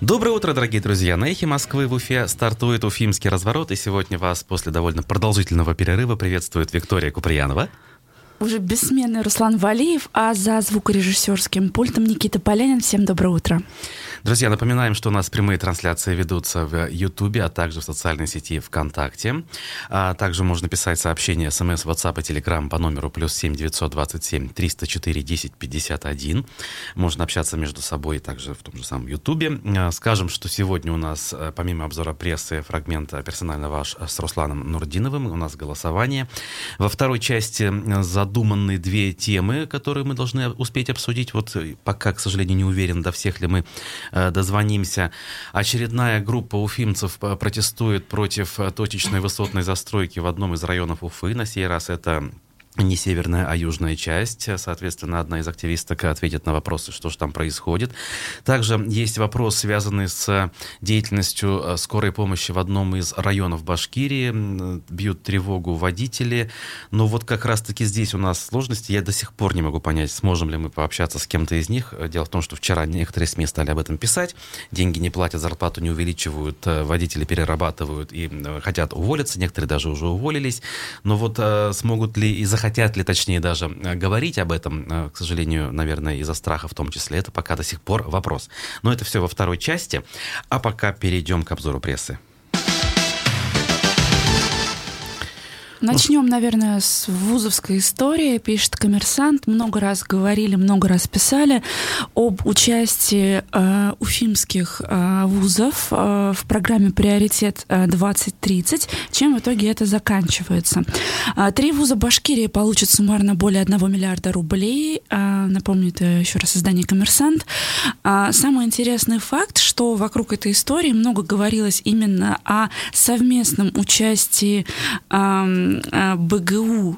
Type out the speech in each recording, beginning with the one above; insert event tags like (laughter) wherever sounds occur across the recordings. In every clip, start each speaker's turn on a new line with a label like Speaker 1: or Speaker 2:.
Speaker 1: Доброе утро, дорогие друзья! На эхе Москвы в Уфе стартует уфимский разворот, и сегодня вас после довольно продолжительного перерыва приветствует Виктория Куприянова.
Speaker 2: Уже бессменный Руслан Валиев, а за звукорежиссерским пультом Никита Полянин. Всем доброе утро.
Speaker 1: Друзья, напоминаем, что у нас прямые трансляции ведутся в Ютубе, а также в социальной сети ВКонтакте. А также можно писать сообщения, смс, WhatsApp и Telegram по номеру плюс 7 927 304 10 51. Можно общаться между собой также в том же самом Ютубе. А, скажем, что сегодня у нас, э, помимо обзора прессы, фрагмента персонально ваш с Русланом Нурдиновым, у нас голосование. Во второй части задуманы две темы, которые мы должны успеть обсудить. Вот э, пока, к сожалению, не уверен, до всех ли мы Э, дозвонимся. Очередная группа уфимцев э, протестует против э, точечной высотной застройки в одном из районов Уфы. На сей раз это не северная, а южная часть. Соответственно, одна из активисток ответит на вопросы, что же там происходит. Также есть вопрос, связанный с деятельностью э, скорой помощи в одном из районов Башкирии. Бьют тревогу водители. Но вот как раз-таки здесь у нас сложности. Я до сих пор не могу понять, сможем ли мы пообщаться с кем-то из них. Дело в том, что вчера некоторые СМИ стали об этом писать. Деньги не платят, зарплату не увеличивают, э, водители перерабатывают и э, хотят уволиться. Некоторые даже уже уволились. Но вот смогут ли и захотят хотят ли, точнее, даже э, говорить об этом, э, к сожалению, наверное, из-за страха в том числе, это пока до сих пор вопрос. Но это все во второй части. А пока перейдем к обзору прессы.
Speaker 2: Начнем, наверное, с вузовской истории. Пишет коммерсант. Много раз говорили, много раз писали об участии э, уфимских э, вузов э, в программе «Приоритет 2030». Чем в итоге это заканчивается? Э, три вуза Башкирии получат суммарно более 1 миллиарда рублей. Э, напомню, это еще раз издание «Коммерсант». Э, самый интересный факт, что вокруг этой истории много говорилось именно о совместном участии э, Э, БГУ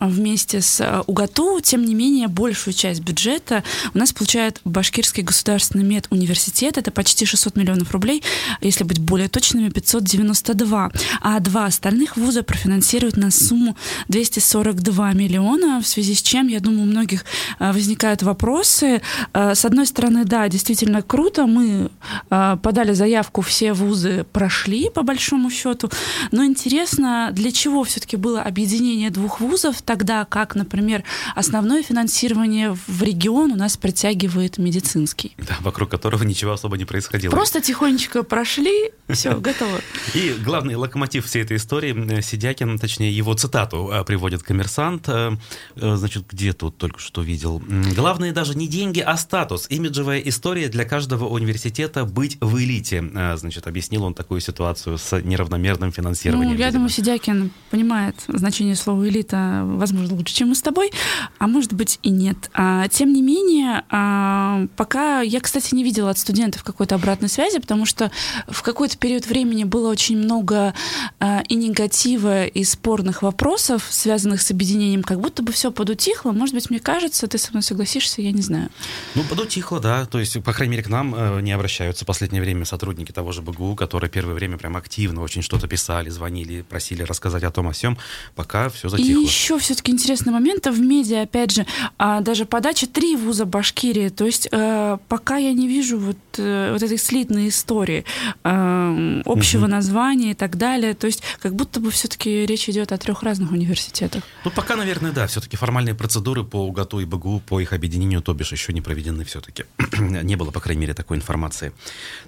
Speaker 2: вместе с э, УГАТУ, тем не менее, большую часть бюджета у нас получает Башкирский государственный медуниверситет. Это почти 600 миллионов рублей, если быть более точными, 592. А два остальных вуза профинансируют на сумму 242 миллиона, в связи с чем, я думаю, у многих э, возникают вопросы. Э, с одной стороны, да, действительно круто, мы подали заявку, все вузы прошли, по большому счету, но интересно, для чего все-таки было объединение двух вузов, тогда как, например, основное финансирование в регион у нас притягивает медицинский.
Speaker 1: Да, вокруг которого ничего особо не происходило.
Speaker 2: Просто тихонечко прошли, все, (laughs) готово.
Speaker 1: И главный локомотив всей этой истории, Сидякин, точнее, его цитату э, приводит коммерсант. Э, э, значит, где тут только что видел? Главное даже не деньги, а статус. Имиджевая история для каждого университета быть в элите. Значит, объяснил он такую ситуацию с неравномерным финансированием.
Speaker 2: Ну, я думаю, Сидякин понимает значение слова элита возможно, лучше, чем мы с тобой, а может быть и нет. А, тем не менее, а, пока я, кстати, не видела от студентов какой-то обратной связи, потому что в какой-то период времени было очень много а, и негатива, и спорных вопросов, связанных с объединением, как будто бы все подутихло. Может быть, мне кажется, ты со мной согласишься, я не знаю.
Speaker 1: Ну, подутихло, да. То есть, по крайней мере, к нам э, не обращаются в последнее время сотрудники того же БГУ, которые первое время прям активно очень что-то писали, звонили, просили рассказать о том, о всем. Пока все затихло.
Speaker 2: И еще все-таки интересный момент в медиа, опять же, а, даже подача три вуза Башкирии. То есть э, пока я не вижу вот, э, вот этой слитной истории э, общего угу. названия и так далее. То есть как будто бы все-таки речь идет о трех разных университетах.
Speaker 1: Ну пока, наверное, да. Все-таки формальные процедуры по УГАТУ и БГУ по их объединению, то бишь, еще не проведены все-таки. (clears throat) не было, по крайней мере, такой информации.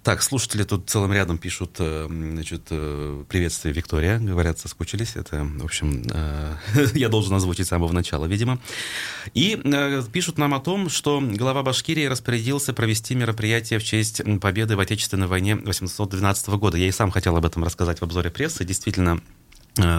Speaker 1: Так, слушатели тут целым рядом пишут, значит, приветствие, Виктория. Говорят, соскучились. Это, в общем, (laughs) я должен должен озвучить с самого начала, видимо. И э, пишут нам о том, что глава Башкирии распорядился провести мероприятие в честь победы в Отечественной войне 1812 года. Я и сам хотел об этом рассказать в обзоре прессы. Действительно,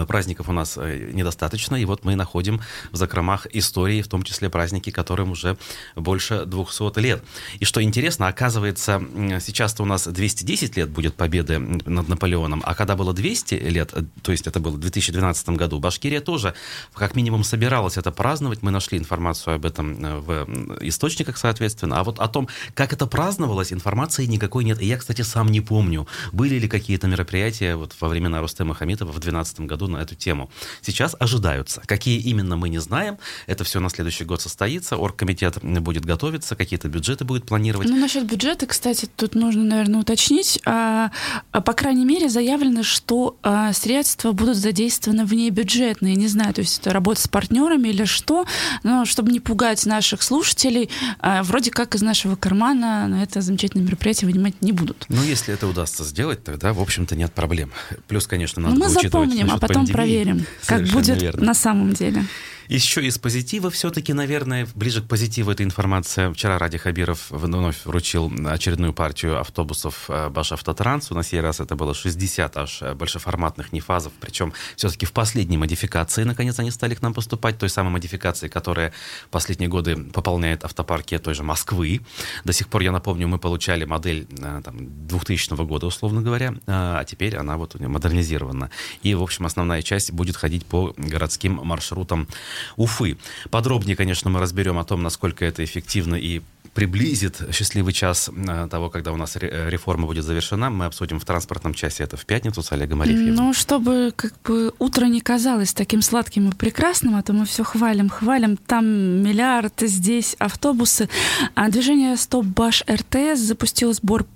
Speaker 1: праздников у нас э, недостаточно, и вот мы находим в закромах истории, в том числе праздники, которым уже больше 200 лет. И что интересно, оказывается, сейчас-то у нас 210 лет будет победы над Наполеоном, а когда было 200 лет, э, то есть это было в 2012 году, Башкирия тоже как минимум собиралась это праздновать. Мы нашли информацию об этом в источниках, соответственно. А вот о том, как это праздновалось, информации никакой нет. И я, кстати, сам не помню, были ли какие-то мероприятия вот во времена Рустема Хамитова в 2012 году году на эту тему. Сейчас ожидаются. Какие именно мы не знаем. Это все на следующий год состоится. Оргкомитет будет готовиться, какие-то бюджеты будет планировать.
Speaker 2: Ну, насчет бюджета, кстати, тут нужно, наверное, уточнить. А, а, по крайней мере, заявлено, что а, средства будут задействованы вне бюджетные. Не знаю, то есть это работа с партнерами или что, но чтобы не пугать наших слушателей, а, вроде как из нашего кармана на это замечательное мероприятие вынимать не будут.
Speaker 1: Ну, если это удастся сделать, тогда, в общем-то, нет проблем. Плюс, конечно, надо
Speaker 2: ну, мы запомним, а потом пандемии. проверим, как будет верно. на самом деле.
Speaker 1: Еще из позитива все-таки, наверное, ближе к позитиву эта информация. Вчера Ради Хабиров вновь вручил очередную партию автобусов э, Баш Автотранс. На сей раз это было 60 аж э, большеформатных нефазов, причем все-таки в последней модификации, наконец, они стали к нам поступать, той самой модификации, которая последние годы пополняет автопарки той же Москвы. До сих пор, я напомню, мы получали модель э, там, 2000 года, условно говоря, а теперь она вот модернизирована. И, в общем, основная часть будет ходить по городским маршрутам Уфы. Подробнее, конечно, мы разберем о том, насколько это эффективно и приблизит счастливый час э, того, когда у нас реформа будет завершена. Мы обсудим в транспортном часе это в пятницу с Олегом Арефьевым.
Speaker 2: Ну, чтобы как бы утро не казалось таким сладким и прекрасным, а то мы все хвалим, хвалим. Там миллиард, здесь автобусы. А движение Стоп Баш РТС запустил сбор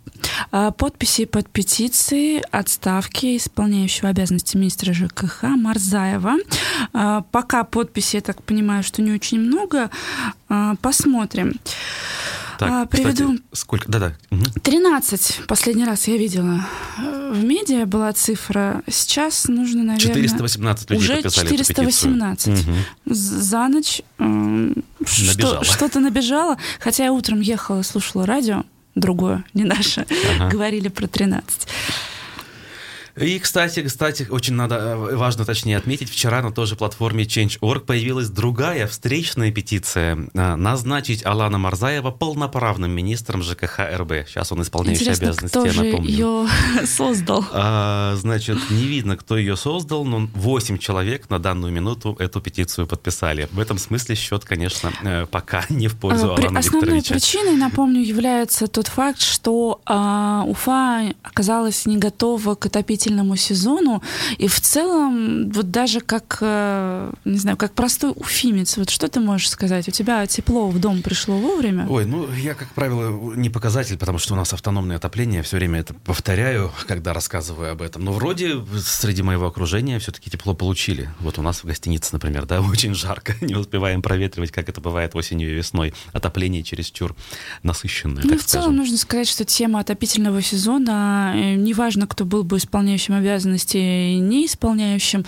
Speaker 2: а, подписей под петицией отставки исполняющего обязанности министра ЖКХ Марзаева. А, пока подписей, я так понимаю, что не очень много. А, посмотрим.
Speaker 1: Так, а, приведу. Кстати, сколько? Да-да. Угу.
Speaker 2: 13 последний раз я видела. В медиа была цифра. Сейчас нужно, наверное...
Speaker 1: 418 людей
Speaker 2: Уже 418. Угу. За ночь э, что, что-то набежало. Хотя я утром ехала, слушала радио другое, не наше, ага. (laughs) говорили про 13.
Speaker 1: И, кстати, кстати, очень надо, э, важно точнее отметить, вчера на той же платформе Change.org появилась другая встречная петиция э, назначить Алана Марзаева полноправным министром ЖКХ РБ. Сейчас он исполняющий
Speaker 2: Интересно,
Speaker 1: обязанности,
Speaker 2: кто
Speaker 1: я напомню.
Speaker 2: ее (laughs) создал?
Speaker 1: А, значит, не видно, кто ее создал, но 8 человек на данную минуту эту петицию подписали. В этом смысле счет, конечно, э, пока (laughs) не в пользу а, Алана
Speaker 2: Основной
Speaker 1: Викторовича.
Speaker 2: причиной, напомню, является тот факт, что а, Уфа оказалась не готова к отопительному отопительному сезону. И в целом, вот даже как, э, не знаю, как простой уфимец, вот что ты можешь сказать? У тебя тепло в дом пришло вовремя?
Speaker 1: Ой, ну я, как правило, не показатель, потому что у нас автономное отопление, все время это повторяю, когда рассказываю об этом. Но вроде среди моего окружения все-таки тепло получили. Вот у нас в гостинице, например, да, (laughs) очень жарко, не успеваем проветривать, как это бывает осенью и весной. Отопление чересчур насыщенное,
Speaker 2: Ну,
Speaker 1: так
Speaker 2: в целом нужно сказать, что тема отопительного сезона, э, неважно, кто был бы исполняющим исполняющим обязанности и не исполняющим,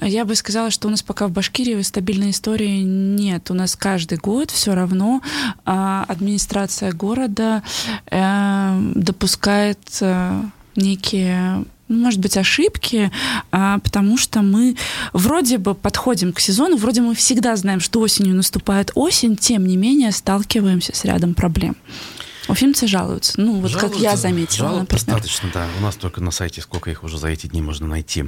Speaker 2: я бы сказала, что у нас пока в Башкирии стабильной истории нет. У нас каждый год все равно а, администрация города э, допускает э, некие может быть, ошибки, а, потому что мы вроде бы подходим к сезону, вроде мы всегда знаем, что осенью наступает осень, тем не менее сталкиваемся с рядом проблем. Уфимцы жалуются. Ну, вот жалуются, как я заметила,
Speaker 1: жалоб достаточно, да. У нас только на сайте сколько их уже за эти дни можно найти.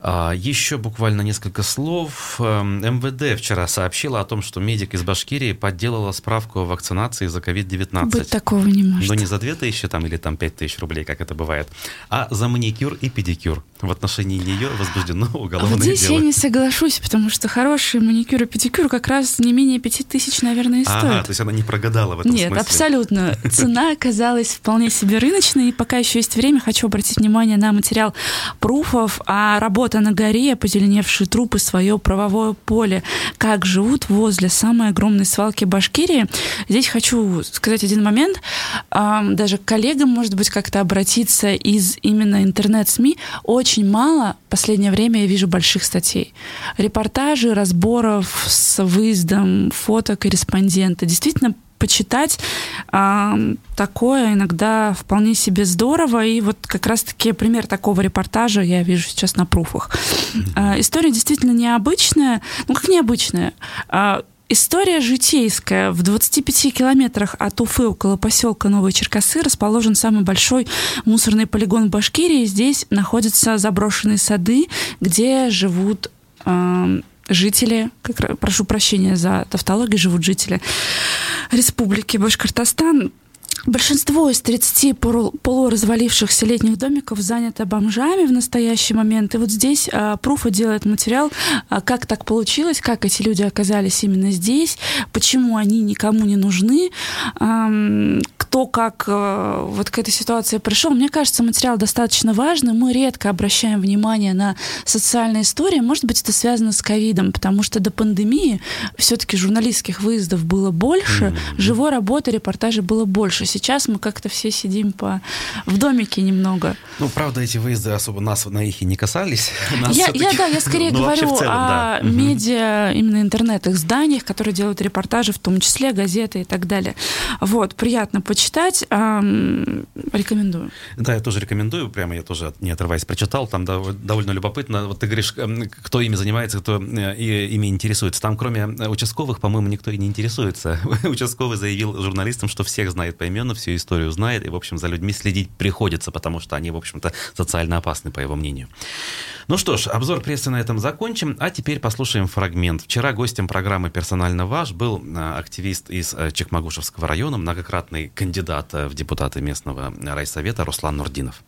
Speaker 1: А, еще буквально несколько слов. Эм, МВД вчера сообщила о том, что медик из Башкирии подделала справку о вакцинации за COVID-19.
Speaker 2: Быть такого не может.
Speaker 1: Но не за 2000 там, или там 5000 рублей, как это бывает, а за маникюр и педикюр. В отношении нее возбуждено (laughs) уголовное
Speaker 2: здесь
Speaker 1: дело.
Speaker 2: я не соглашусь, потому что хороший маникюр и педикюр как раз не менее 5000, наверное, и стоит.
Speaker 1: Ага, то есть она не прогадала в этом
Speaker 2: Нет,
Speaker 1: смысле.
Speaker 2: абсолютно цена оказалась вполне себе рыночной. И пока еще есть время, хочу обратить внимание на материал пруфов, а работа на горе, позеленевшие трупы, свое правовое поле, как живут возле самой огромной свалки Башкирии. Здесь хочу сказать один момент. Даже коллегам, может быть, как-то обратиться из именно интернет-СМИ. Очень мало в последнее время я вижу больших статей. Репортажи, разборов с выездом фотокорреспондента. Действительно, почитать. Такое иногда вполне себе здорово. И вот как раз-таки пример такого репортажа я вижу сейчас на пруфах. А, история действительно необычная. Ну, как необычная? А, История житейская. В 25 километрах от Уфы, около поселка Новые Черкасы, расположен самый большой мусорный полигон в Башкирии. Здесь находятся заброшенные сады, где живут э, жители, как, прошу прощения за тавтологию, живут жители Республики Башкортостан. Большинство из 30 полуразвалившихся летних домиков занято бомжами в настоящий момент. И вот здесь а, Пруфа делает материал, а, как так получилось, как эти люди оказались именно здесь, почему они никому не нужны, а, кто как а, вот к этой ситуации пришел. Мне кажется, материал достаточно важный. Мы редко обращаем внимание на социальные истории. Может быть, это связано с ковидом, потому что до пандемии все-таки журналистских выездов было больше, живой работы, репортажей было больше сейчас мы как-то все сидим по... в домике немного.
Speaker 1: Ну, правда, эти выезды особо нас на их и не касались. (laughs)
Speaker 2: я, я, да, я скорее ну, говорю целом, о да. медиа, именно интернет-изданиях, которые делают репортажи, в том числе газеты и так далее. Вот, приятно почитать. Эм, рекомендую.
Speaker 1: Да, я тоже рекомендую. Прямо я тоже, не отрываясь, прочитал. Там довольно любопытно. Вот ты говоришь, эм, кто ими занимается, кто э, ими интересуется. Там, кроме э, участковых, по-моему, никто и не интересуется. (laughs) Участковый заявил журналистам, что всех знает поименно определенно всю историю знает, и, в общем, за людьми следить приходится, потому что они, в общем-то, социально опасны, по его мнению. Ну что ж, обзор прессы на этом закончим, а теперь послушаем фрагмент. Вчера гостем программы «Персонально ваш» был э, активист из э, Чекмагушевского района, многократный кандидат э, в депутаты местного райсовета Руслан Нурдинов.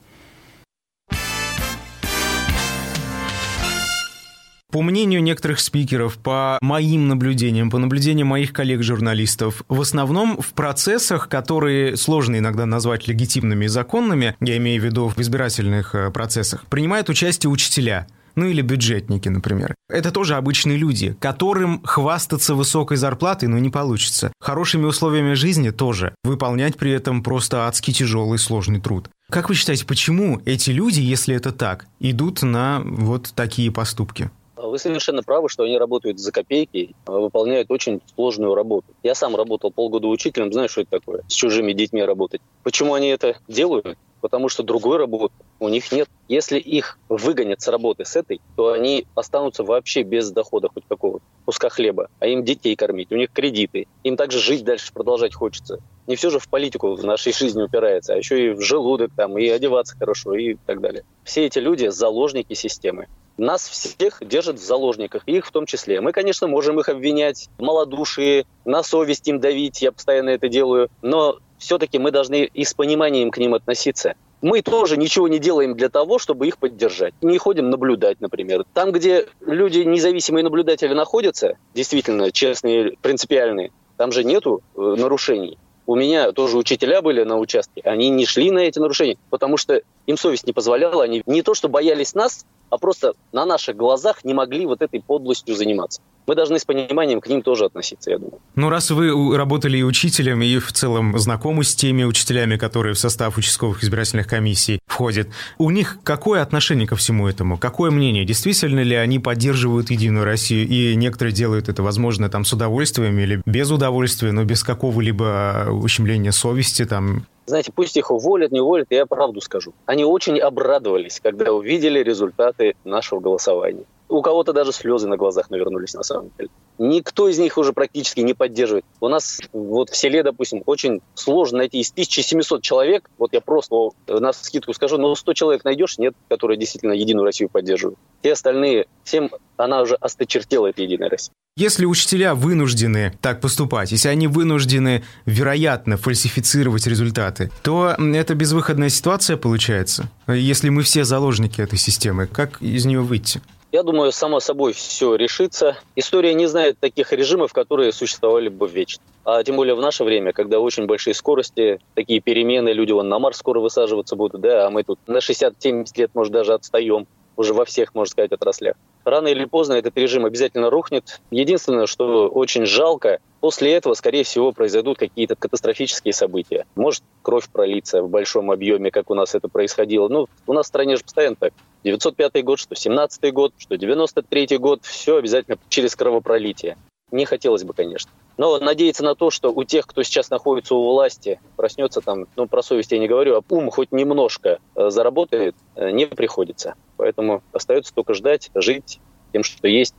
Speaker 3: По мнению некоторых спикеров, по моим наблюдениям, по наблюдениям моих коллег-журналистов, в основном в процессах, которые сложно иногда назвать легитимными и законными, я имею в виду в избирательных э, процессах, принимают участие учителя ну или бюджетники, например. Это тоже обычные люди, которым хвастаться высокой зарплатой, ну, не получится. Хорошими условиями жизни тоже. Выполнять при этом просто адски тяжелый сложный труд. Как вы считаете, почему эти люди, если это так, идут на вот такие поступки?
Speaker 4: Вы совершенно правы, что они работают за копейки, а выполняют очень сложную работу. Я сам работал полгода учителем, знаю, что это такое, с чужими детьми работать. Почему они это делают? Потому что другой работы у них нет. Если их выгонят с работы с этой, то они останутся вообще без дохода хоть какого куска хлеба, а им детей кормить, у них кредиты, им также жить дальше продолжать хочется. Не все же в политику в нашей жизни упирается, а еще и в желудок там, и одеваться хорошо, и так далее. Все эти люди – заложники системы нас всех держат в заложниках, их в том числе. Мы, конечно, можем их обвинять в малодушии, на совесть им давить, я постоянно это делаю, но все-таки мы должны и с пониманием к ним относиться. Мы тоже ничего не делаем для того, чтобы их поддержать. Не ходим наблюдать, например. Там, где люди, независимые наблюдатели находятся, действительно честные, принципиальные, там же нету э, нарушений. У меня тоже учителя были на участке, они не шли на эти нарушения, потому что им совесть не позволяла, они не то что боялись нас, а просто на наших глазах не могли вот этой подлостью заниматься. Мы должны с пониманием к ним тоже относиться, я думаю.
Speaker 3: Ну, раз вы работали и учителем, и в целом знакомы с теми учителями, которые в состав участковых избирательных комиссий входят, у них какое отношение ко всему этому? Какое мнение? Действительно ли они поддерживают Единую Россию, и некоторые делают это, возможно, там с удовольствием или без удовольствия, но без какого-либо ущемления совести, там,
Speaker 4: знаете, пусть их уволят, не уволят, я правду скажу. Они очень обрадовались, когда увидели результаты нашего голосования. У кого-то даже слезы на глазах навернулись на самом деле. Никто из них уже практически не поддерживает. У нас вот в селе, допустим, очень сложно найти из 1700 человек, вот я просто на скидку скажу, но 100 человек найдешь, нет, которые действительно Единую Россию поддерживают. Все остальные, всем она уже осточертела, эта Единая Россия.
Speaker 3: Если учителя вынуждены так поступать, если они вынуждены, вероятно, фальсифицировать результаты, то это безвыходная ситуация получается. Если мы все заложники этой системы, как из нее выйти?
Speaker 4: Я думаю, само собой все решится. История не знает таких режимов, которые существовали бы вечно. А тем более в наше время, когда очень большие скорости, такие перемены, люди вон на Марс скоро высаживаться будут, да, а мы тут на 60-70 лет, может, даже отстаем уже во всех, можно сказать, отраслях. Рано или поздно этот режим обязательно рухнет. Единственное, что очень жалко, после этого, скорее всего, произойдут какие-то катастрофические события. Может кровь пролиться в большом объеме, как у нас это происходило. Ну, у нас в стране же постоянно так. 905 год, что 17 год, что 93 год, все обязательно через кровопролитие. Не хотелось бы, конечно. Но надеяться на то, что у тех, кто сейчас находится у власти, проснется там, ну, про совесть я не говорю, а ум хоть немножко э, заработает, э, не приходится. Поэтому остается только ждать, жить тем, что есть.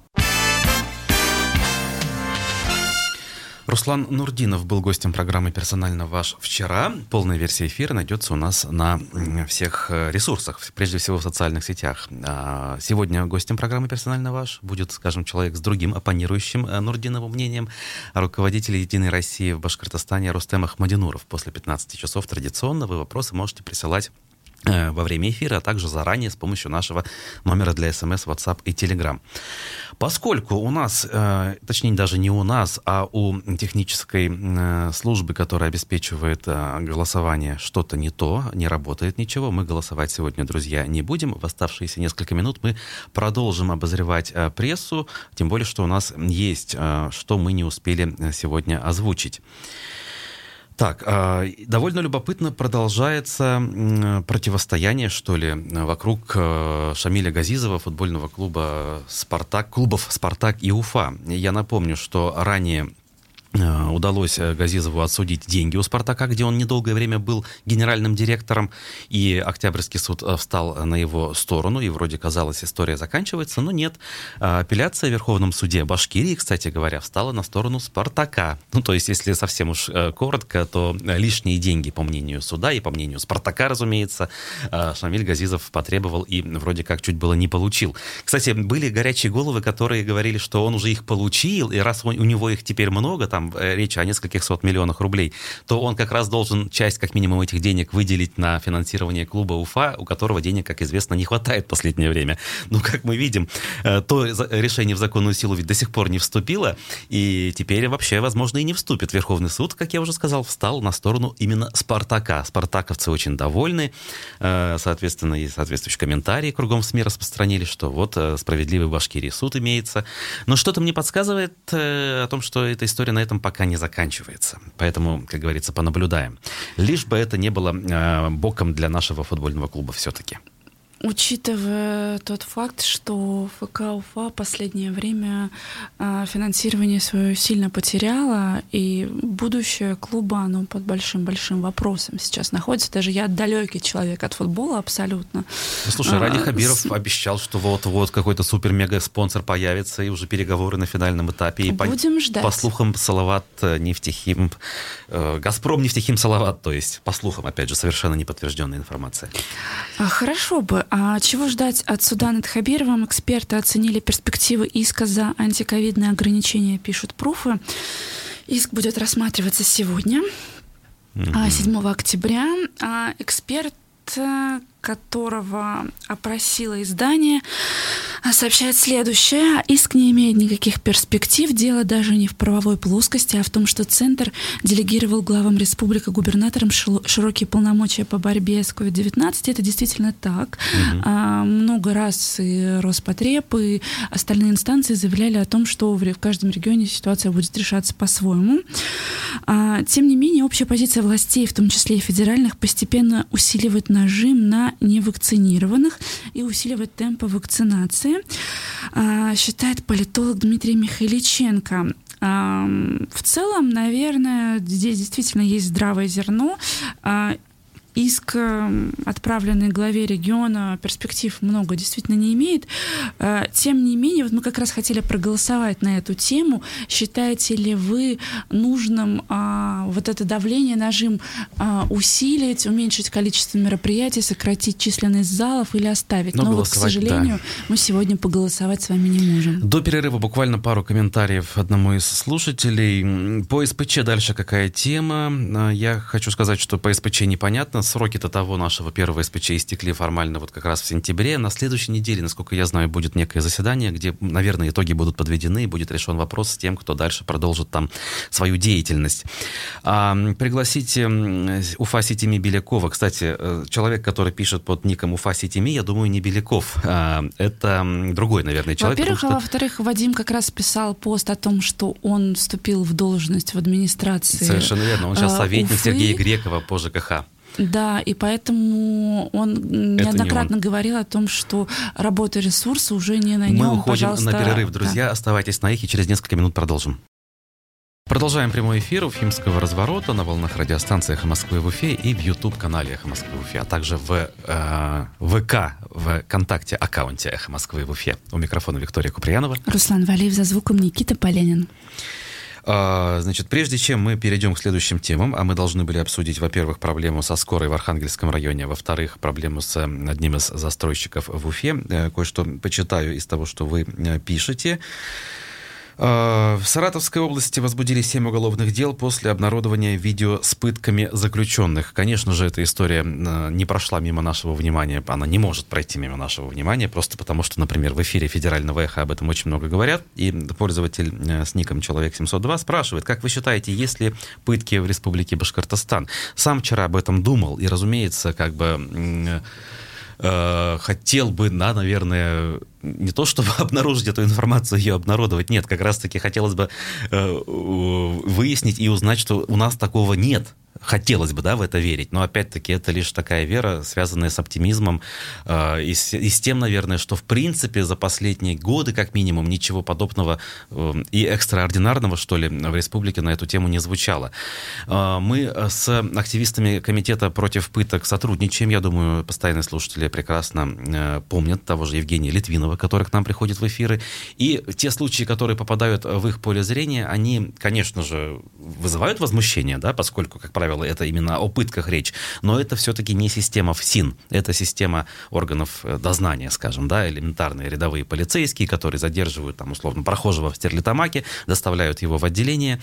Speaker 1: Руслан Нурдинов был гостем программы «Персонально ваш» вчера. Полная версия эфира найдется у нас на всех э, ресурсах, прежде всего в социальных сетях. А, сегодня гостем программы «Персонально ваш» будет, скажем, человек с другим оппонирующим э, Нурдиновым мнением, руководитель «Единой России» в Башкортостане Рустем Ахмадинуров. После 15 часов традиционно вы вопросы можете присылать во время эфира, а также заранее с помощью нашего номера для смс, WhatsApp и Telegram. Поскольку у нас, э, точнее даже не у нас, а у технической э, службы, которая обеспечивает голосование, что-то не то, не работает ничего, мы голосовать сегодня, друзья, не будем. В оставшиеся несколько минут мы продолжим обозревать прессу, тем более, что у нас есть, что мы не успели сегодня озвучить. Так, а, довольно любопытно продолжается противостояние, что ли, вокруг э, Шамиля Газизова, футбольного клуба «Спартак», клубов «Спартак» и «Уфа». Я напомню, что ранее удалось э, Газизову отсудить деньги у «Спартака», где он недолгое время был генеральным директором, и Октябрьский суд э, встал на его сторону, и вроде казалось, история заканчивается, но нет. Апелляция в Верховном суде Башкирии, кстати говоря, встала на сторону «Спартака». Ну, то есть, если совсем уж коротко, то лишние деньги, по мнению суда и по мнению «Спартака», разумеется, Шамиль Газизов потребовал и вроде как чуть было не получил. Кстати, были горячие головы, которые говорили, что он уже их получил, и раз у него их теперь много, там Э, речь о нескольких сот миллионах рублей, то он как раз должен часть, как минимум, этих денег выделить на финансирование клуба Уфа, у которого денег, как известно, не хватает в последнее время. Но, как мы видим, э, то решение в законную силу ведь до сих пор не вступило, и теперь вообще, возможно, и не вступит. Верховный суд, как я уже сказал, встал на сторону именно Спартака. Спартаковцы очень довольны, э, соответственно, и соответствующие комментарии кругом СМИ распространили, что вот справедливый в Башкирии суд имеется. Но что-то мне подсказывает о том, что эта история на этом пока не заканчивается. Поэтому, как говорится, понаблюдаем. Лишь бы это не было э, боком для нашего футбольного клуба все-таки.
Speaker 2: Учитывая тот факт, что ФК Уфа последнее время а, финансирование свое сильно потеряло, и будущее клуба, оно под большим-большим вопросом сейчас находится. Даже я далекий человек от футбола абсолютно.
Speaker 1: Ну, слушай, Ради а, Хабиров с... обещал, что вот-вот какой-то супер-мега-спонсор появится, и уже переговоры на финальном этапе. И
Speaker 2: Будем по, ждать.
Speaker 1: По слухам, Салават э, нефтехим, э, Газпром нефтехим Салават, то есть, по слухам, опять же, совершенно неподтвержденная информация.
Speaker 2: А, хорошо бы. А чего ждать от суда над Хабировым? Эксперты оценили перспективы иска за антиковидные ограничения, пишут пруфы. Иск будет рассматриваться сегодня, mm-hmm. 7 октября. А эксперт которого опросило издание, сообщает следующее. Иск не имеет никаких перспектив. Дело даже не в правовой плоскости, а в том, что Центр делегировал главам республика губернаторам широкие полномочия по борьбе с COVID-19. Это действительно так. Угу. А, много раз и Роспотреб, и остальные инстанции заявляли о том, что в каждом регионе ситуация будет решаться по-своему. А, тем не менее, общая позиция властей, в том числе и федеральных, постепенно усиливает нажим на невакцинированных и усиливать темпы вакцинации, а, считает политолог Дмитрий Михайличенко. В целом, наверное, здесь действительно есть здравое зерно. А, иск, эм, отправленный главе региона, перспектив много действительно не имеет. Э, тем не менее, вот мы как раз хотели проголосовать на эту тему. Считаете ли вы нужным а, вот это давление, нажим а, усилить, уменьшить количество мероприятий, сократить численность залов или оставить? Но, Но вот, к сожалению, да. мы сегодня поголосовать с вами не можем.
Speaker 1: До перерыва буквально пару комментариев одному из слушателей. По СПЧ дальше какая тема? Э, я хочу сказать, что по СПЧ непонятно сроки-то того нашего первого СПЧ истекли формально вот как раз в сентябре. На следующей неделе, насколько я знаю, будет некое заседание, где, наверное, итоги будут подведены, и будет решен вопрос с тем, кто дальше продолжит там свою деятельность. А, пригласите Уфа Ситими Белякова. Кстати, э, человек, который пишет под ником Уфа Ситими, я думаю, не Беляков. А, это другой, наверное, человек.
Speaker 2: Во-первых, что... а во-вторых, Вадим как раз писал пост о том, что он вступил в должность в администрации.
Speaker 1: Совершенно верно. Он сейчас а, советник Уфы. Сергея Грекова по ЖКХ.
Speaker 2: Да, и поэтому он неоднократно не он. говорил о том, что работа ресурса уже не на нем.
Speaker 1: Мы уходим на перерыв, друзья. Да. Оставайтесь на их и через несколько минут продолжим. Продолжаем прямой эфир Уфимского разворота на волнах радиостанции «Эхо Москвы» в Уфе и в YouTube-канале «Эхо Москвы» в Уфе, а также в э, ВК, в ВКонтакте аккаунте «Эхо Москвы» в Уфе. У микрофона Виктория Куприянова.
Speaker 2: Руслан Валиев за звуком Никита Поленин.
Speaker 1: А, значит, прежде чем мы перейдем к следующим темам, а мы должны были обсудить, во-первых, проблему со скорой в Архангельском районе, а во-вторых, проблему с одним из застройщиков в Уфе, э, кое-что почитаю из того, что вы э, пишете. Э, в Саратовской области возбудили семь уголовных дел после обнародования видео с пытками заключенных. Конечно же, эта история э, не прошла мимо нашего внимания, она не может пройти мимо нашего внимания, просто потому что, например, в эфире федерального эхо об этом очень много говорят, и пользователь э, с ником «Человек702» спрашивает, как вы считаете, есть ли пытки в Республике Башкортостан? Сам вчера об этом думал, и, разумеется, как бы э, хотел бы, да, наверное, не то чтобы (laughs) обнаружить эту информацию, ее обнародовать, нет, как раз-таки хотелось бы э, выяснить и узнать, что у нас такого нет хотелось бы, да, в это верить, но опять-таки это лишь такая вера, связанная с оптимизмом э, и, с, и с тем, наверное, что в принципе за последние годы, как минимум, ничего подобного э, и экстраординарного, что ли, в республике на эту тему не звучало. Э, мы с активистами комитета против пыток сотрудничаем, я думаю, постоянные слушатели прекрасно э, помнят того же Евгения Литвинова, который к нам приходит в эфиры, и те случаи, которые попадают в их поле зрения, они, конечно же, вызывают возмущение, да, поскольку, как правило, правило, это именно о пытках речь, но это все-таки не система ФСИН, это система органов э, дознания, скажем, да, элементарные рядовые полицейские, которые задерживают, там, условно, прохожего в Стерлитамаке, доставляют его в отделение,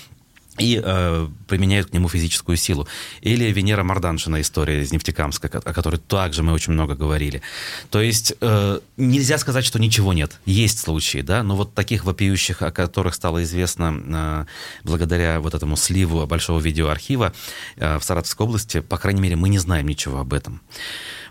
Speaker 1: и э, применяют к нему физическую силу. Или Венера Марданшина история из Нефтекамска, о которой также мы очень много говорили. То есть э, нельзя сказать, что ничего нет. Есть случаи, да, но вот таких вопиющих, о которых стало известно э, благодаря вот этому сливу большого видеоархива э, в Саратовской области, по крайней мере, мы не знаем ничего об этом.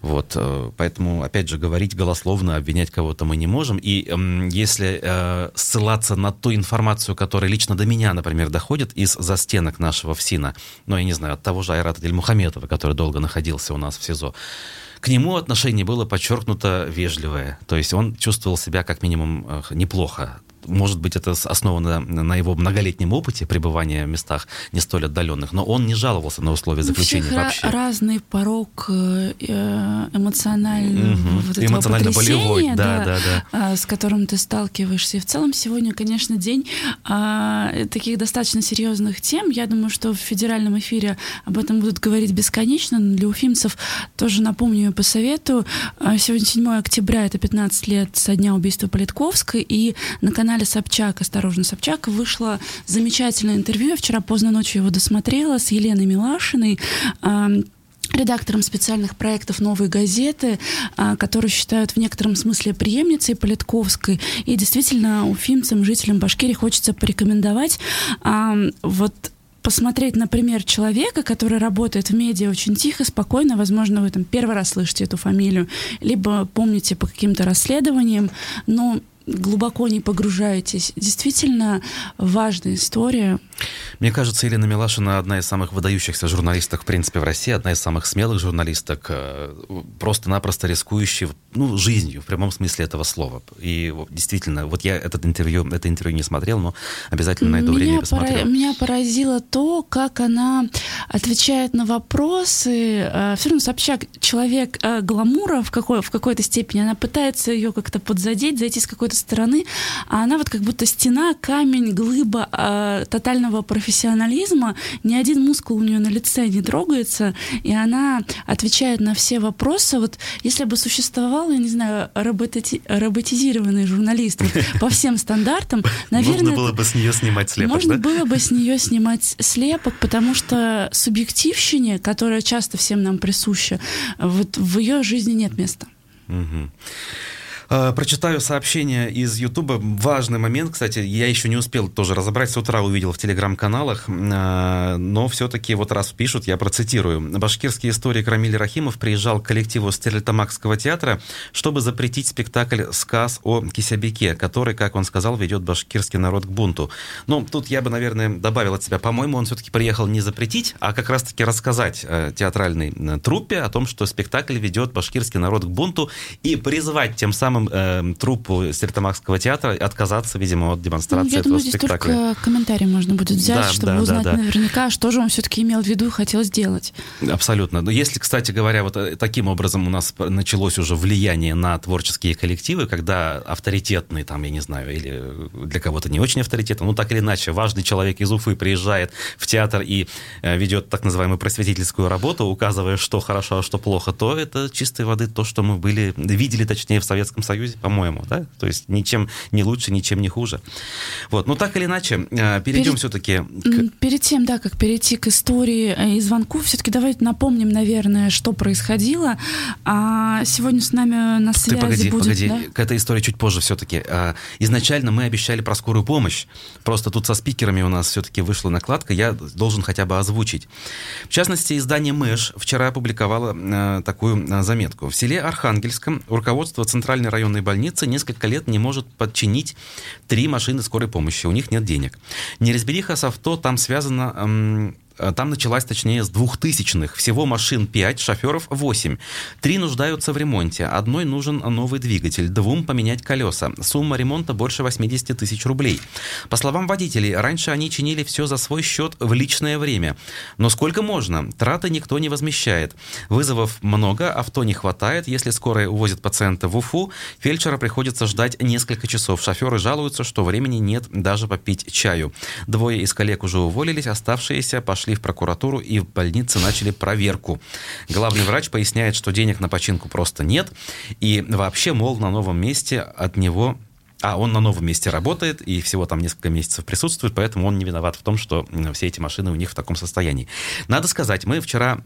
Speaker 1: Вот, э, поэтому, опять же, говорить голословно, обвинять кого-то мы не можем. И э, если э, ссылаться на ту информацию, которая лично до меня, например, доходит из застенок нашего ФСИНа, ну, я не знаю, от того же Айрата Дельмухаметова, который долго находился у нас в СИЗО, к нему отношение было подчеркнуто вежливое. То есть он чувствовал себя как минимум э, неплохо может быть, это основано на его многолетнем опыте пребывания в местах не столь отдаленных, но он не жаловался на условия заключения
Speaker 2: У
Speaker 1: вообще.
Speaker 2: разный порог э, эмоционального
Speaker 1: угу.
Speaker 2: вот
Speaker 1: Эмоционально-болевой, да, да, да, да.
Speaker 2: А, с которым ты сталкиваешься. И в целом сегодня, конечно, день а, таких достаточно серьезных тем. Я думаю, что в федеральном эфире об этом будут говорить бесконечно, но для уфимцев тоже напомню и посоветую. А, сегодня 7 октября, это 15 лет со дня убийства Политковской, и на канале канале Собчак, «Осторожно, Собчак» вышло замечательное интервью. Я вчера поздно ночью его досмотрела с Еленой Милашиной, редактором специальных проектов «Новой газеты», а, которую считают в некотором смысле преемницей Политковской. И действительно, уфимцам, жителям Башкирии хочется порекомендовать вот посмотреть, например, человека, который работает в медиа очень тихо, спокойно, возможно, вы там первый раз слышите эту фамилию, либо помните по каким-то расследованиям, но глубоко не погружаетесь. Действительно важная история.
Speaker 1: Мне кажется, Елена Милашина одна из самых выдающихся журналисток, в принципе, в России, одна из самых смелых журналисток, э, просто-напросто рискующих ну, жизнью, в прямом смысле этого слова. И действительно, вот я этот интервью, это интервью не смотрел, но обязательно найду меня время и посмотрю. Пора,
Speaker 2: меня поразило то, как она отвечает на вопросы. Э, Все равно Собчак человек э, гламура в, какой, в какой-то степени. Она пытается ее как-то подзадеть, зайти с какой-то стороны, а она вот как будто стена, камень, глыба э, тотального профессионализма. Ни один мускул у нее на лице не трогается, и она отвечает на все вопросы. Вот если бы существовал, я не знаю, роботи роботизированный журналист вот, (laughs) по всем стандартам, наверное...
Speaker 1: Можно было бы с нее снимать слепок,
Speaker 2: Можно
Speaker 1: да?
Speaker 2: было бы с нее снимать слепок, потому что субъективщине, которая часто всем нам присуща, вот в ее жизни нет места.
Speaker 1: Угу. Э, прочитаю сообщение из Ютуба. Важный момент, кстати, я еще не успел тоже разобрать, с утра увидел в телеграм-каналах, э, но все-таки вот раз пишут, я процитирую. Башкирский историк Рамиль Рахимов приезжал к коллективу Стерлитамакского театра, чтобы запретить спектакль «Сказ о Кисябеке», который, как он сказал, ведет башкирский народ к бунту. Ну, тут я бы, наверное, добавил от себя, по-моему, он все-таки приехал не запретить, а как раз-таки рассказать э, театральной труппе о том, что спектакль ведет башкирский народ к бунту и призвать тем самым призывом э, труппу Стерлитамакского театра отказаться, видимо, от демонстрации ну, я
Speaker 2: этого думаю, здесь спектакля. только комментарий можно будет взять, да, чтобы да, узнать да, да. наверняка, что же он все-таки имел в виду и хотел сделать.
Speaker 1: Абсолютно. Но если, кстати говоря, вот э, таким образом у нас началось уже влияние на творческие коллективы, когда авторитетный, там, я не знаю, или для кого-то не очень авторитетный, ну так или иначе, важный человек из Уфы приезжает в театр и э, ведет так называемую просветительскую работу, указывая, что хорошо, а что плохо, то это чистой воды то, что мы были, видели, точнее, в Советском Союзе, по-моему, да? То есть ничем не лучше, ничем не хуже. Вот. Но так или иначе, э, перейдем Перед... все-таки
Speaker 2: к... Перед тем, да, как перейти к истории э, и звонку, все-таки давайте напомним, наверное, что происходило. А сегодня с нами на связи
Speaker 1: Ты погоди,
Speaker 2: будет...
Speaker 1: погоди,
Speaker 2: да?
Speaker 1: к этой истории чуть позже все-таки. А, изначально мы обещали про скорую помощь. Просто тут со спикерами у нас все-таки вышла накладка, я должен хотя бы озвучить. В частности, издание «Мэш» вчера опубликовало э, такую заметку. В селе Архангельском руководство Центральной районной больницы несколько лет не может подчинить три машины скорой помощи. У них нет денег. Неразбериха с авто там связана Э, там началась, точнее, с двухтысячных. Всего машин 5, шоферов 8. Три нуждаются в ремонте. Одной нужен новый двигатель, двум поменять колеса. Сумма ремонта больше 80 тысяч рублей. По словам водителей, раньше они чинили все за свой счет в личное время. Но сколько можно? Траты никто не возмещает. Вызовов много, авто не хватает. Если скорая увозит пациента в Уфу, фельдшера приходится ждать несколько часов. Шоферы жалуются, что времени нет даже попить чаю. Двое из коллег уже уволились, оставшиеся пошли пошли в прокуратуру и в больнице начали проверку. Главный врач поясняет, что денег на починку просто нет, и вообще, мол, на новом месте от него а он на новом месте работает и всего там несколько месяцев присутствует, поэтому он не виноват в том, что все эти машины у них в таком состоянии. Надо сказать, мы вчера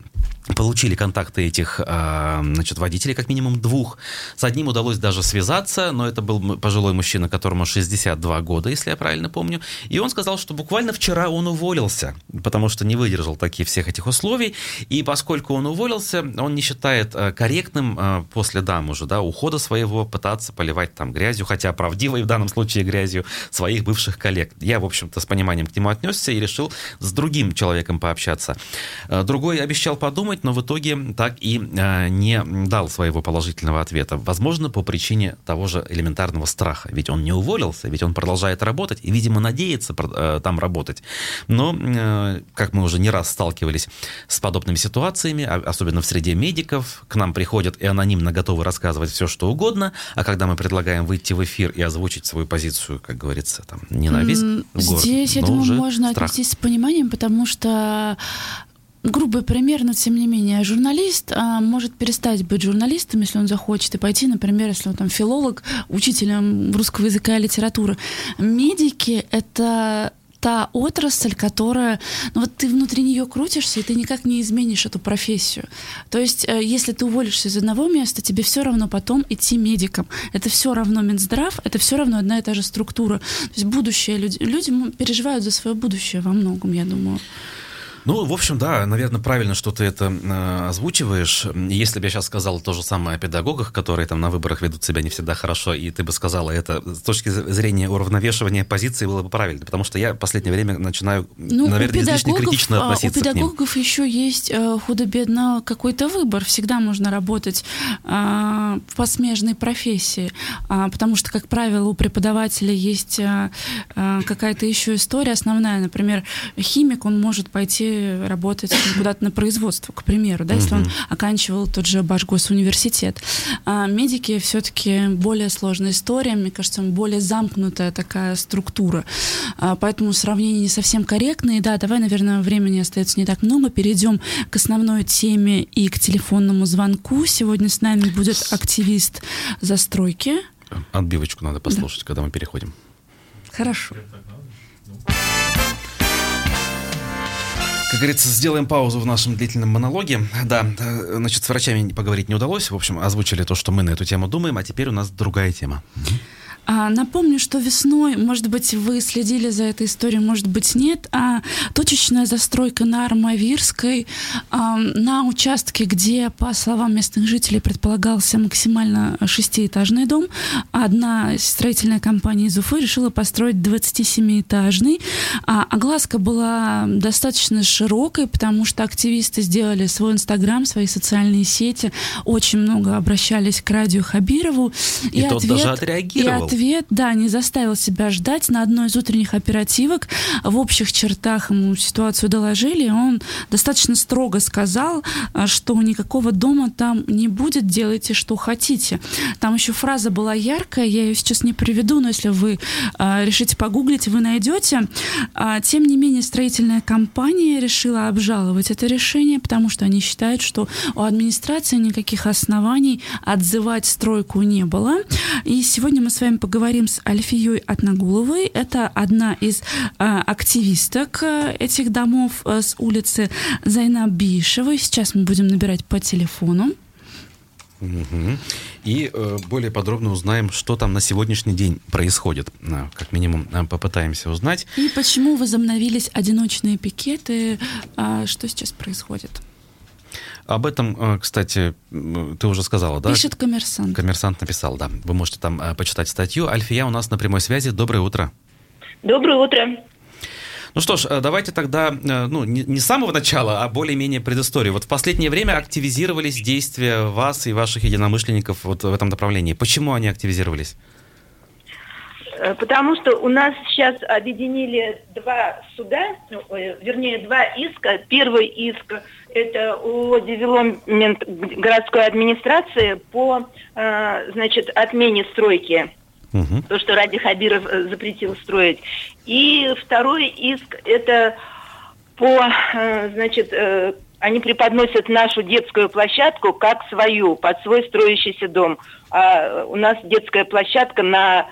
Speaker 1: получили контакты этих а, значит, водителей, как минимум двух. С одним удалось даже связаться, но это был пожилой мужчина, которому 62 года, если я правильно помню. И он сказал, что буквально вчера он уволился, потому что не выдержал таких всех этих условий. И поскольку он уволился, он не считает а, корректным а, после дам уже, да, ухода своего пытаться поливать там грязью, хотя правдивой в данном случае грязью своих бывших коллег. Я, в общем-то, с пониманием к нему отнесся и решил с другим человеком пообщаться. Другой обещал подумать, но в итоге так и э, не дал своего положительного ответа. Возможно, по причине того же элементарного страха. Ведь он не уволился, ведь он продолжает работать и, видимо, надеется э, там работать. Но, э, как мы уже не раз сталкивались с подобными ситуациями, а, особенно в среде медиков, к нам приходят и анонимно готовы рассказывать все, что угодно, а когда мы предлагаем выйти в эфир и озвучить свою позицию, как говорится, там, ненависть mm,
Speaker 2: город, Здесь, я думаю, можно страх. отнестись с пониманием, потому что грубый пример, но тем не менее, журналист а, может перестать быть журналистом, если он захочет, и пойти, например, если он там филолог, учителем русского языка и литературы. Медики — это та отрасль, которая, ну вот ты внутри нее крутишься, и ты никак не изменишь эту профессию. То есть, э, если ты уволишься из одного места, тебе все равно потом идти медиком. Это все равно Минздрав, это все равно одна и та же структура. То есть будущее люди, люди переживают за свое будущее во многом, я думаю.
Speaker 1: Ну, в общем, да, наверное, правильно, что ты это э, озвучиваешь. Если бы я сейчас сказал то же самое о педагогах, которые там на выборах ведут себя не всегда хорошо, и ты бы сказала это с точки зрения уравновешивания позиции было бы правильно, потому что я в последнее время начинаю, ну, наверное, излишне критично а, относиться
Speaker 2: У педагогов еще есть э, худо-бедно какой-то выбор. Всегда можно работать э, в смежной профессии, э, потому что, как правило, у преподавателя есть э, э, какая-то еще история основная. Например, химик, он может пойти работать куда-то на производство, к примеру, да, если он оканчивал тот же Башгосуниверситет. А медики все-таки более сложная история, мне кажется, более замкнутая такая структура. А, поэтому сравнение не совсем корректное. И да, давай, наверное, времени остается не так много. Перейдем к основной теме и к телефонному звонку. Сегодня с нами будет активист застройки.
Speaker 1: Отбивочку надо послушать, да. когда мы переходим.
Speaker 2: Хорошо.
Speaker 1: Как говорится, сделаем паузу в нашем длительном монологе. Да, значит, с врачами поговорить не удалось. В общем, озвучили то, что мы на эту тему думаем, а теперь у нас другая тема.
Speaker 2: А, напомню, что весной, может быть, вы следили за этой историей, может быть, нет, а точечная застройка на Армавирской, на участке, где, по словам местных жителей, предполагался максимально шестиэтажный дом, одна строительная компания из Уфы решила построить 27-этажный. А огласка была достаточно широкой, потому что активисты сделали свой Инстаграм, свои социальные сети, очень много обращались к радио Хабирову.
Speaker 1: И, и тот ответ, даже отреагировал.
Speaker 2: И ответ, да, не заставил себя ждать. На одной из утренних оперативок в общих чертах ему ситуацию доложили. Он достаточно строго сказал, а, что никакого дома там не будет, делайте, что хотите. Там еще фраза была яркая, я ее сейчас не приведу, но если вы э, решите погуглить, вы найдете. А, тем не менее, строительная компания решила обжаловать это решение, потому что они считают, что у администрации никаких оснований отзывать стройку не было. И сегодня мы с вами с Альфией Атнагуловой. Это одна из э, активисток э, этих домов э, с улицы Зайна Бишевой. Сейчас мы будем набирать по телефону.
Speaker 1: Угу. И э, более подробно узнаем, что там на сегодняшний день происходит. Как минимум попытаемся узнать.
Speaker 2: И почему возобновились одиночные пикеты? Э, что сейчас происходит?
Speaker 1: Об этом, э, кстати, ты уже сказала, да?
Speaker 2: Пишет коммерсант.
Speaker 1: Коммерсант написал, да. Вы можете там э, почитать статью. Альфия у нас на прямой связи. Доброе утро.
Speaker 5: Доброе утро.
Speaker 1: Ну что ж, э, давайте тогда, ну, не, не с самого начала, а более-менее предысторию. Вот в последнее время активизировались действия вас и ваших единомышленников вот в этом направлении. Почему они активизировались?
Speaker 5: Э, потому что у нас сейчас объединили два суда, ну, вернее, два иска. Первый иск – это у девелопмент городской администрации по, значит, отмене стройки Угу. То, что Ради Хабиров э, запретил строить. И второй иск – это по, э, значит, э, они преподносят нашу детскую площадку как свою, под свой строящийся дом. А у нас детская площадка на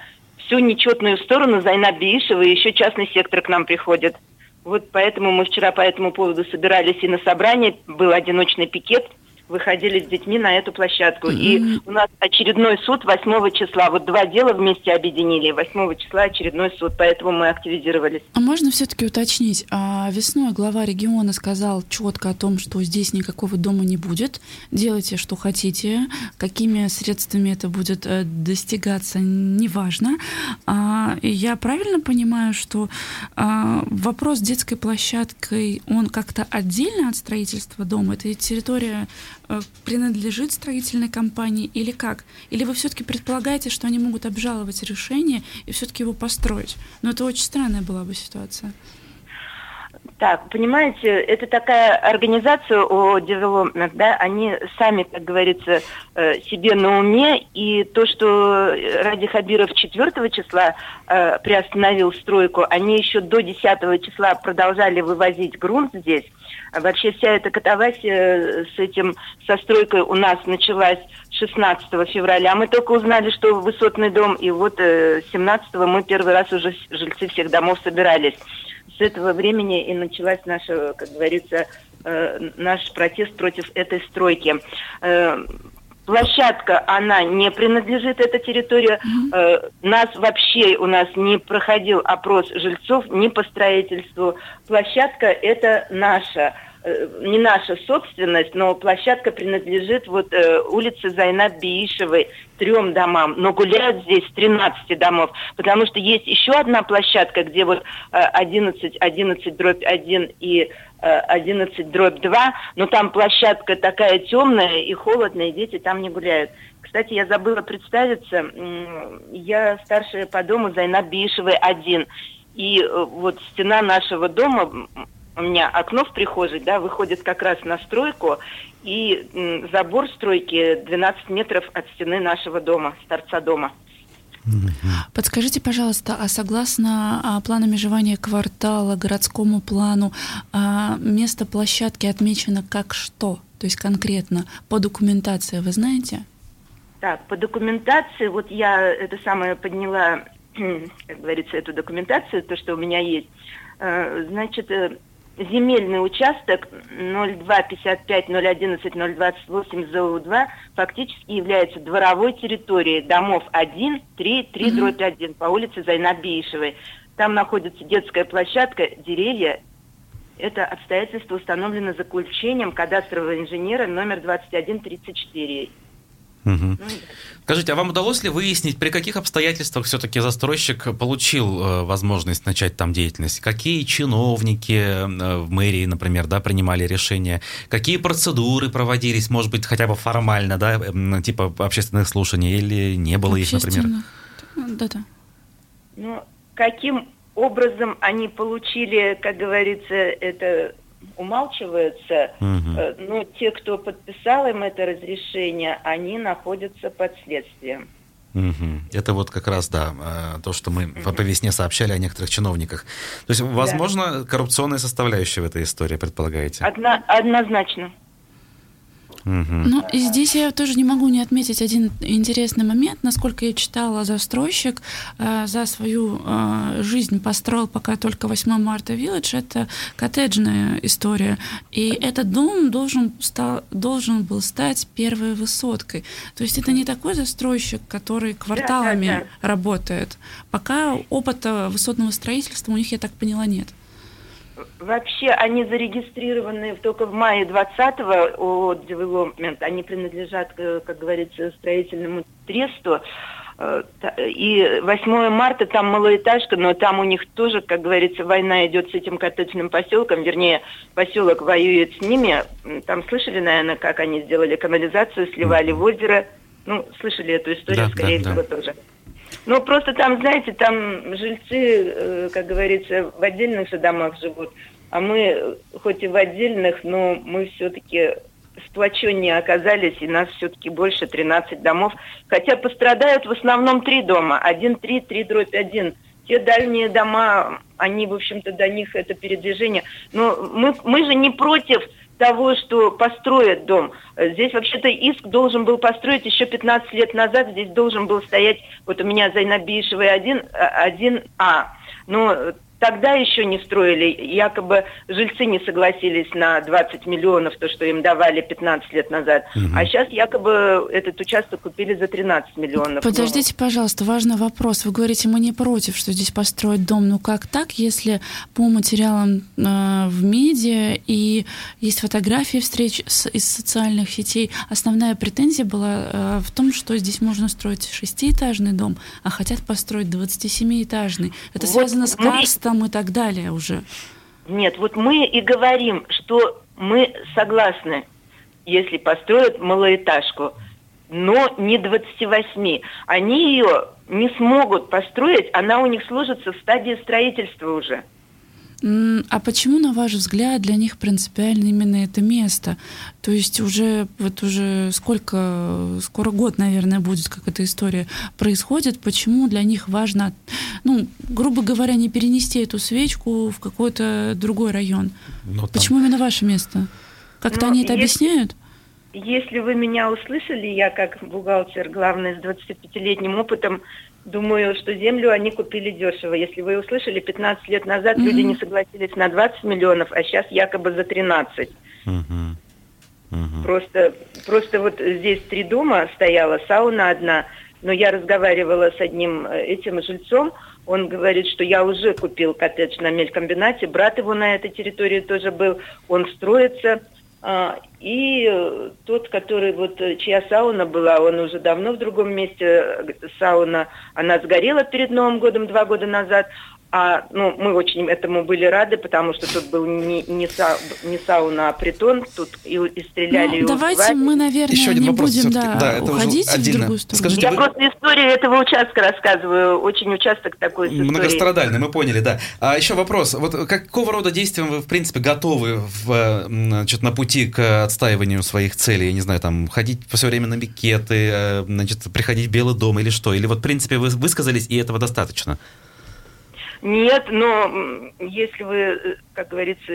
Speaker 5: всю нечетную сторону Зайна Биишева, и еще частный сектор к нам приходит. Вот поэтому мы вчера по этому поводу собирались и на собрании, был одиночный пикет – выходили с детьми на эту площадку. Mm-hmm. И у нас очередной суд 8 числа. Вот два дела вместе объединили. 8 числа очередной суд, поэтому мы активизировались.
Speaker 2: А можно все-таки уточнить? А весной глава региона сказал четко о том, что здесь никакого дома не будет. Делайте, что хотите. Какими средствами это будет э, достигаться, неважно. А, я правильно понимаю, что а, вопрос детской площадкой, он как-то отдельно от строительства дома? Это территория принадлежит строительной компании или как? Или вы все-таки предполагаете, что они могут обжаловать решение и все-таки его построить? Но это очень странная была бы ситуация.
Speaker 5: Так, понимаете, это такая организация о development, да, они сами, как говорится, э, себе на уме, и то, что Ради Хабиров 4 числа э, приостановил стройку, они еще до 10 числа продолжали вывозить грунт здесь. А вообще вся эта катавасия с этим, со стройкой у нас началась 16 февраля. Мы только узнали, что высотный дом, и вот 17 мы первый раз уже жильцы всех домов собирались с этого времени и началась наша, как говорится, э, наш протест против этой стройки. Э, площадка, она не принадлежит, эта территория. Mm-hmm. Нас вообще, у нас не проходил опрос жильцов ни по строительству. Площадка это наша. Э, не наша собственность, но площадка принадлежит вот э, улице Зайнаб Биишевой, трем домам, но гуляют здесь 13 домов, потому что есть еще одна площадка, где вот э, 11, 11 дробь 1 и э, 11 дробь 2, но там площадка такая темная и холодная, и дети там не гуляют. Кстати, я забыла представиться, я старшая по дому Зайнаб Биишевой 1, и э, вот стена нашего дома у меня окно в прихожей, да, выходит как раз на стройку, и забор стройки 12 метров от стены нашего дома, с торца дома.
Speaker 2: Подскажите, пожалуйста, а согласно а, плану межевания квартала, городскому плану, а, место площадки отмечено как что? То есть конкретно по документации, вы знаете?
Speaker 5: Так, по документации, вот я это самое подняла, (clears throat) как говорится, эту документацию, то, что у меня есть. Э, значит, э, земельный участок 0255 011 028 ЗУ-2 фактически является дворовой территорией домов 1, 3, 3 mm-hmm. дробь 1 по улице Зайнабиишевой. Там находится детская площадка, деревья. Это обстоятельство установлено заключением кадастрового инженера номер 2134.
Speaker 1: Угу. Скажите, а вам удалось ли выяснить, при каких обстоятельствах все-таки застройщик получил э, возможность начать там деятельность? Какие чиновники э, в мэрии, например, да, принимали решения? Какие процедуры проводились, может быть, хотя бы формально, да, э, типа общественных слушаний, или не было их, например?
Speaker 5: Да-да. Ну, каким образом они получили, как говорится, это умалчиваются, угу. но те, кто подписал им это разрешение, они находятся под следствием.
Speaker 1: Угу. Это вот как раз, да, э, то, что мы угу. по весне сообщали о некоторых чиновниках. То есть, возможно, да. коррупционная составляющая в этой истории, предполагаете?
Speaker 5: Одно, однозначно.
Speaker 2: Ну, и здесь я тоже не могу не отметить один интересный момент. Насколько я читала, застройщик э, за свою э, жизнь построил пока только 8 марта Village. Это коттеджная история. И этот дом должен, стал, должен был стать первой высоткой. То есть это не такой застройщик, который кварталами да, да, да. работает. Пока опыта высотного строительства у них, я так поняла, нет.
Speaker 5: Вообще они зарегистрированы только в мае 20-го о Development. Они принадлежат, э, как говорится, строительному тресту. Э, и 8 марта там малоэтажка, но там у них тоже, как говорится, война идет с этим коттеджным поселком, вернее, поселок воюет с ними. Там слышали, наверное, как они сделали канализацию, сливали в озеро. Ну, слышали эту историю, да, скорее да, всего, да. тоже. Ну, просто там, знаете, там жильцы, э, как говорится, в отдельных же домах живут, а мы, хоть и в отдельных, но мы все-таки сплоченнее оказались, и нас все-таки больше 13 домов. Хотя пострадают в основном три дома. Один, три, три дробь один. Те дальние дома, они, в общем-то, до них это передвижение. Но мы, мы же не против того, что построят дом. Здесь вообще-то иск должен был построить еще 15 лет назад. Здесь должен был стоять, вот у меня Зайнабишевый 1, 1А. Но тогда еще не строили. Якобы жильцы не согласились на 20 миллионов, то, что им давали 15 лет назад. Угу. А сейчас якобы этот участок купили за 13 миллионов.
Speaker 2: Подождите, ну. пожалуйста, важный вопрос. Вы говорите, мы не против, что здесь построить дом. Ну как так, если по материалам э, в медиа и есть фотографии встреч с, из социальных сетей, основная претензия была э, в том, что здесь можно строить шестиэтажный дом, а хотят построить 27-этажный. Это вот связано с карстом там и так далее уже.
Speaker 5: Нет, вот мы и говорим, что мы согласны, если построят малоэтажку, но не 28. Они ее не смогут построить, она у них сложится в стадии строительства уже.
Speaker 2: А почему, на ваш взгляд, для них принципиально именно это место? То есть уже вот уже сколько, скоро год, наверное, будет, как эта история происходит. Почему для них важно, ну, грубо говоря, не перенести эту свечку в какой-то другой район? Но ну, почему именно ваше место? Как-то ну, они это если, объясняют?
Speaker 5: Если вы меня услышали, я как бухгалтер, главный с 25-летним опытом, Думаю, что землю они купили дешево. Если вы услышали, 15 лет назад mm-hmm. люди не согласились на 20 миллионов, а сейчас якобы за 13. Mm-hmm. Mm-hmm. Просто, просто вот здесь три дома стояла, сауна одна, но я разговаривала с одним э, этим жильцом, он говорит, что я уже купил коттедж на мелькомбинате, брат его на этой территории тоже был, он строится, и э, тот, который вот, э, чья сауна была, он уже давно в другом месте, э, сауна, она сгорела перед Новым годом два года назад, а, ну, мы очень этому были рады, потому что тут был не, не, са, не сауна, а притон, тут и, и стреляли, ну, и
Speaker 2: Давайте убивали. мы, наверное, Еще один не вопрос будем да, да, это уходить в другую сторону.
Speaker 5: Скажите, Я вы... просто историю этого участка рассказываю, очень участок такой с
Speaker 1: Многострадальный, мы поняли, да. А еще вопрос, вот какого рода действиям вы, в принципе, готовы в, значит, на пути к отстаиванию своих целей? Я не знаю, там, ходить все время на бикеты, э, значит, приходить в Белый дом или что? Или вот, в принципе, вы высказались, и этого достаточно?
Speaker 5: Нет, но если вы, э, как говорится,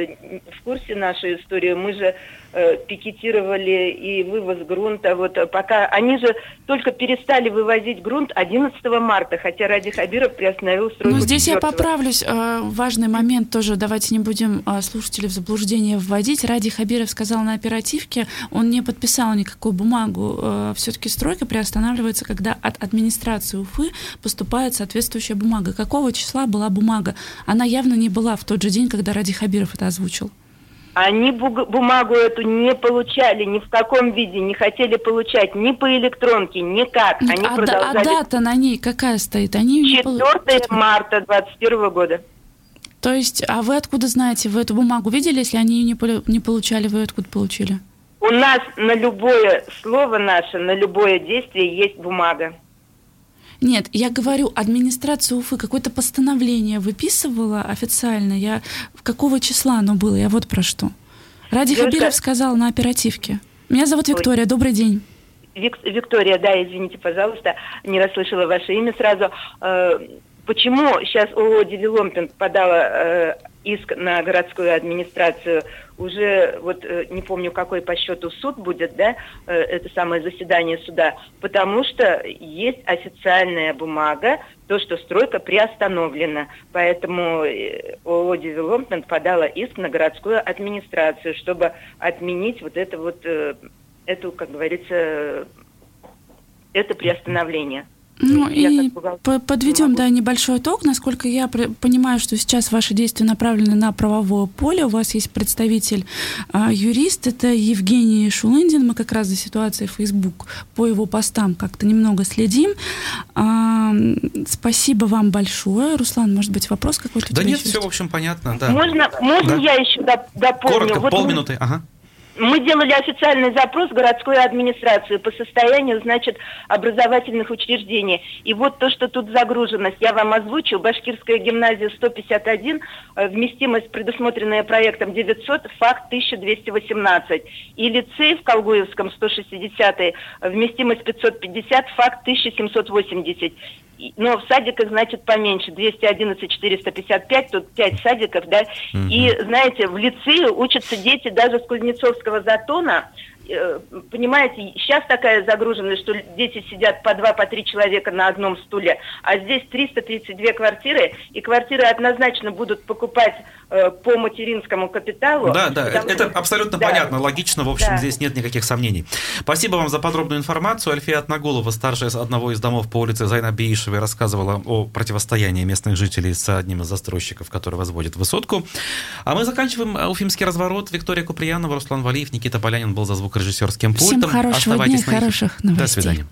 Speaker 5: в курсе нашей истории, мы же э, пикетировали и вывоз грунта. Вот пока они же только перестали вывозить грунт 11 марта, хотя Ради Хабиров приостановил стройку.
Speaker 2: Ну, здесь 4 я поправлюсь. Э, важный момент тоже. Давайте не будем э, слушателей в заблуждение вводить. Ради Хабиров сказал на оперативке, он не подписал никакую бумагу. Э, Все-таки стройка приостанавливается, когда от администрации Уфы поступает соответствующая бумага. Какого числа была бумага? Она явно не была в тот же день, когда Ради Хабиров это озвучил.
Speaker 5: Они бумагу эту не получали ни в каком виде, не хотели получать ни по электронке, никак.
Speaker 2: Они а, продолжали... а дата на ней какая стоит? Они
Speaker 5: 4 не марта 2021 года.
Speaker 2: То есть, а вы откуда знаете? Вы эту бумагу видели? Если они ее не, не получали, вы откуда получили?
Speaker 5: У нас на любое слово наше, на любое действие есть бумага.
Speaker 2: Нет, я говорю, администрация Уфы какое-то постановление выписывала официально. Я какого числа оно было? Я вот про что. Ради Девушка... Хабиров сказал на оперативке. Меня зовут Виктория. Добрый день.
Speaker 5: Вик... Виктория, да, извините, пожалуйста, не расслышала ваше имя сразу. Э, почему сейчас ООО «Девелопмент» подала э, иск на городскую администрацию, уже вот э, не помню, какой по счету суд будет, да, э, это самое заседание суда, потому что есть официальная бумага, то, что стройка приостановлена. Поэтому э, ООО «Девелопмент» подала иск на городскую администрацию, чтобы отменить вот это вот, эту, как говорится, это приостановление.
Speaker 2: Ну и подведем да, небольшой итог. Насколько я понимаю, что сейчас ваши действия направлены на правовое поле. У вас есть представитель а, юрист, это Евгений Шулындин. Мы как раз за ситуацией в Facebook по его постам как-то немного следим. А, спасибо вам большое. Руслан, может быть, вопрос какой-то?
Speaker 1: Да нет, есть? все, в общем, понятно. Да.
Speaker 5: Можно, можно да? я еще дополню?
Speaker 1: Коротко, вот полминуты. Ага.
Speaker 5: Мы делали официальный запрос в городскую администрацию по состоянию, значит, образовательных учреждений. И вот то, что тут загруженность, я вам озвучу. Башкирская гимназия 151, э, вместимость, предусмотренная проектом 900, факт 1218. И лицей в Колгуевском 160, вместимость 550, факт 1780 но в садиках, значит, поменьше. 211 455, тут 5 садиков, да. Угу. И, знаете, в лицее учатся дети даже с Кузнецовского затона, понимаете, сейчас такая загруженность, что дети сидят по два, по три человека на одном стуле, а здесь 332 квартиры, и квартиры однозначно будут покупать э, по материнскому капиталу.
Speaker 1: Да, да, это что... абсолютно да. понятно, логично, в общем, да. здесь нет никаких сомнений. Спасибо вам за подробную информацию. Альфия Отнаголова, старшая из одного из домов по улице Зайна Биишевой, рассказывала о противостоянии местных жителей с одним из застройщиков, который возводит высотку. А мы заканчиваем уфимский разворот. Виктория Куприянова, Руслан Валиев, Никита Полянин был за звукорежиссерским пультом.
Speaker 2: Всем хорошего
Speaker 1: Оставайтесь
Speaker 2: дня, хороших новостей.
Speaker 1: До свидания.